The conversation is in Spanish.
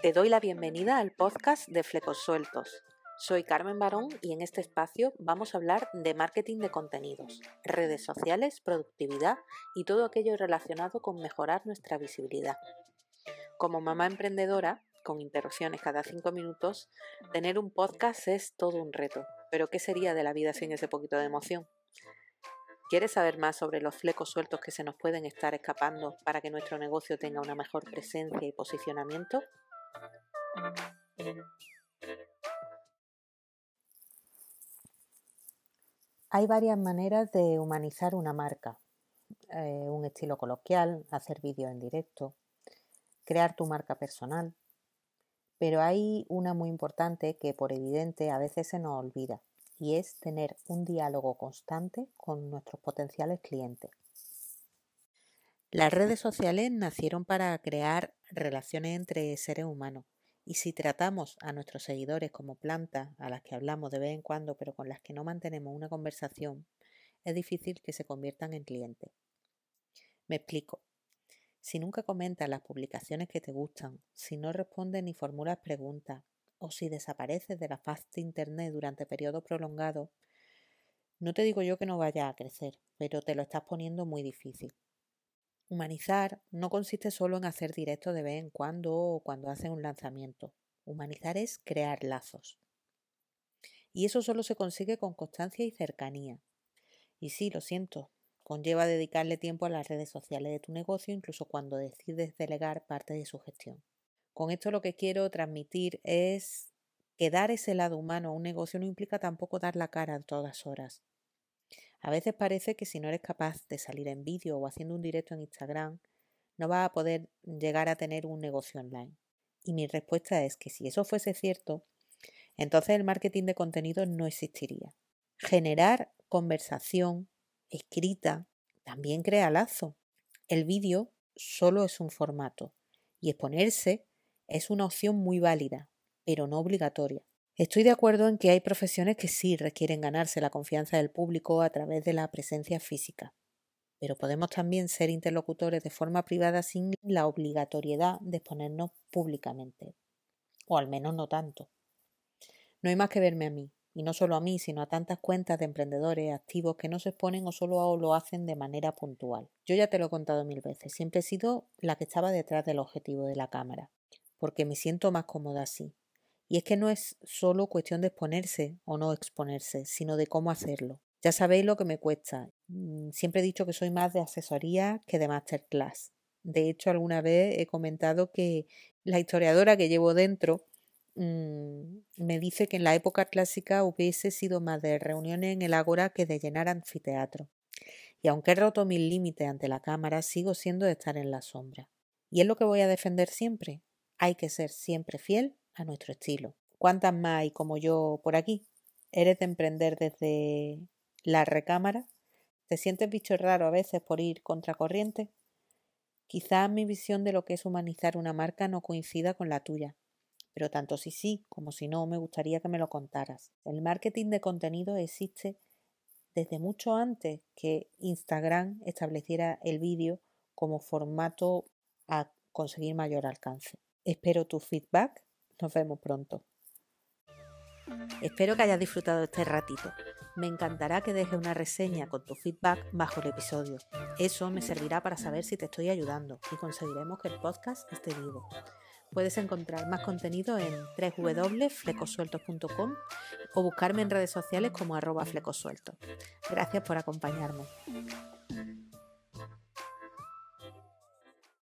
Te doy la bienvenida al podcast de Flecos Sueltos. Soy Carmen Barón y en este espacio vamos a hablar de marketing de contenidos, redes sociales, productividad y todo aquello relacionado con mejorar nuestra visibilidad. Como mamá emprendedora, con interrupciones cada cinco minutos, tener un podcast es todo un reto. Pero ¿qué sería de la vida sin ese poquito de emoción? ¿Quieres saber más sobre los flecos sueltos que se nos pueden estar escapando para que nuestro negocio tenga una mejor presencia y posicionamiento? Hay varias maneras de humanizar una marca. Eh, un estilo coloquial, hacer vídeos en directo, crear tu marca personal. Pero hay una muy importante que por evidente a veces se nos olvida y es tener un diálogo constante con nuestros potenciales clientes. Las redes sociales nacieron para crear relaciones entre seres humanos y si tratamos a nuestros seguidores como plantas a las que hablamos de vez en cuando pero con las que no mantenemos una conversación, es difícil que se conviertan en clientes. Me explico. Si nunca comentas las publicaciones que te gustan, si no respondes ni formulas preguntas, o si desapareces de la faz de Internet durante periodos prolongados, no te digo yo que no vaya a crecer, pero te lo estás poniendo muy difícil. Humanizar no consiste solo en hacer directo de vez en cuando o cuando haces un lanzamiento. Humanizar es crear lazos. Y eso solo se consigue con constancia y cercanía. Y sí, lo siento, conlleva dedicarle tiempo a las redes sociales de tu negocio incluso cuando decides delegar parte de su gestión. Con esto lo que quiero transmitir es que dar ese lado humano a un negocio no implica tampoco dar la cara a todas horas. A veces parece que si no eres capaz de salir en vídeo o haciendo un directo en Instagram, no vas a poder llegar a tener un negocio online. Y mi respuesta es que si eso fuese cierto, entonces el marketing de contenido no existiría. Generar conversación escrita también crea lazo. El vídeo solo es un formato y exponerse es una opción muy válida, pero no obligatoria. Estoy de acuerdo en que hay profesiones que sí requieren ganarse la confianza del público a través de la presencia física, pero podemos también ser interlocutores de forma privada sin la obligatoriedad de exponernos públicamente, o al menos no tanto. No hay más que verme a mí, y no solo a mí, sino a tantas cuentas de emprendedores activos que no se exponen o solo lo hacen de manera puntual. Yo ya te lo he contado mil veces, siempre he sido la que estaba detrás del objetivo de la cámara porque me siento más cómoda así. Y es que no es solo cuestión de exponerse o no exponerse, sino de cómo hacerlo. Ya sabéis lo que me cuesta. Mm, siempre he dicho que soy más de asesoría que de masterclass. De hecho, alguna vez he comentado que la historiadora que llevo dentro mm, me dice que en la época clásica hubiese sido más de reuniones en el Ágora que de llenar anfiteatro. Y aunque he roto mil límites ante la cámara, sigo siendo de estar en la sombra. Y es lo que voy a defender siempre, hay que ser siempre fiel a nuestro estilo. ¿Cuántas más hay como yo por aquí? ¿Eres de emprender desde la recámara? ¿Te sientes bicho raro a veces por ir contracorriente? Quizás mi visión de lo que es humanizar una marca no coincida con la tuya, pero tanto si sí como si no, me gustaría que me lo contaras. El marketing de contenido existe desde mucho antes que Instagram estableciera el vídeo como formato a conseguir mayor alcance. Espero tu feedback. Nos vemos pronto. Espero que hayas disfrutado este ratito. Me encantará que dejes una reseña con tu feedback bajo el episodio. Eso me servirá para saber si te estoy ayudando y conseguiremos que el podcast esté vivo. Puedes encontrar más contenido en www.flecosueltos.com o buscarme en redes sociales como arroba flecosueltos. Gracias por acompañarme.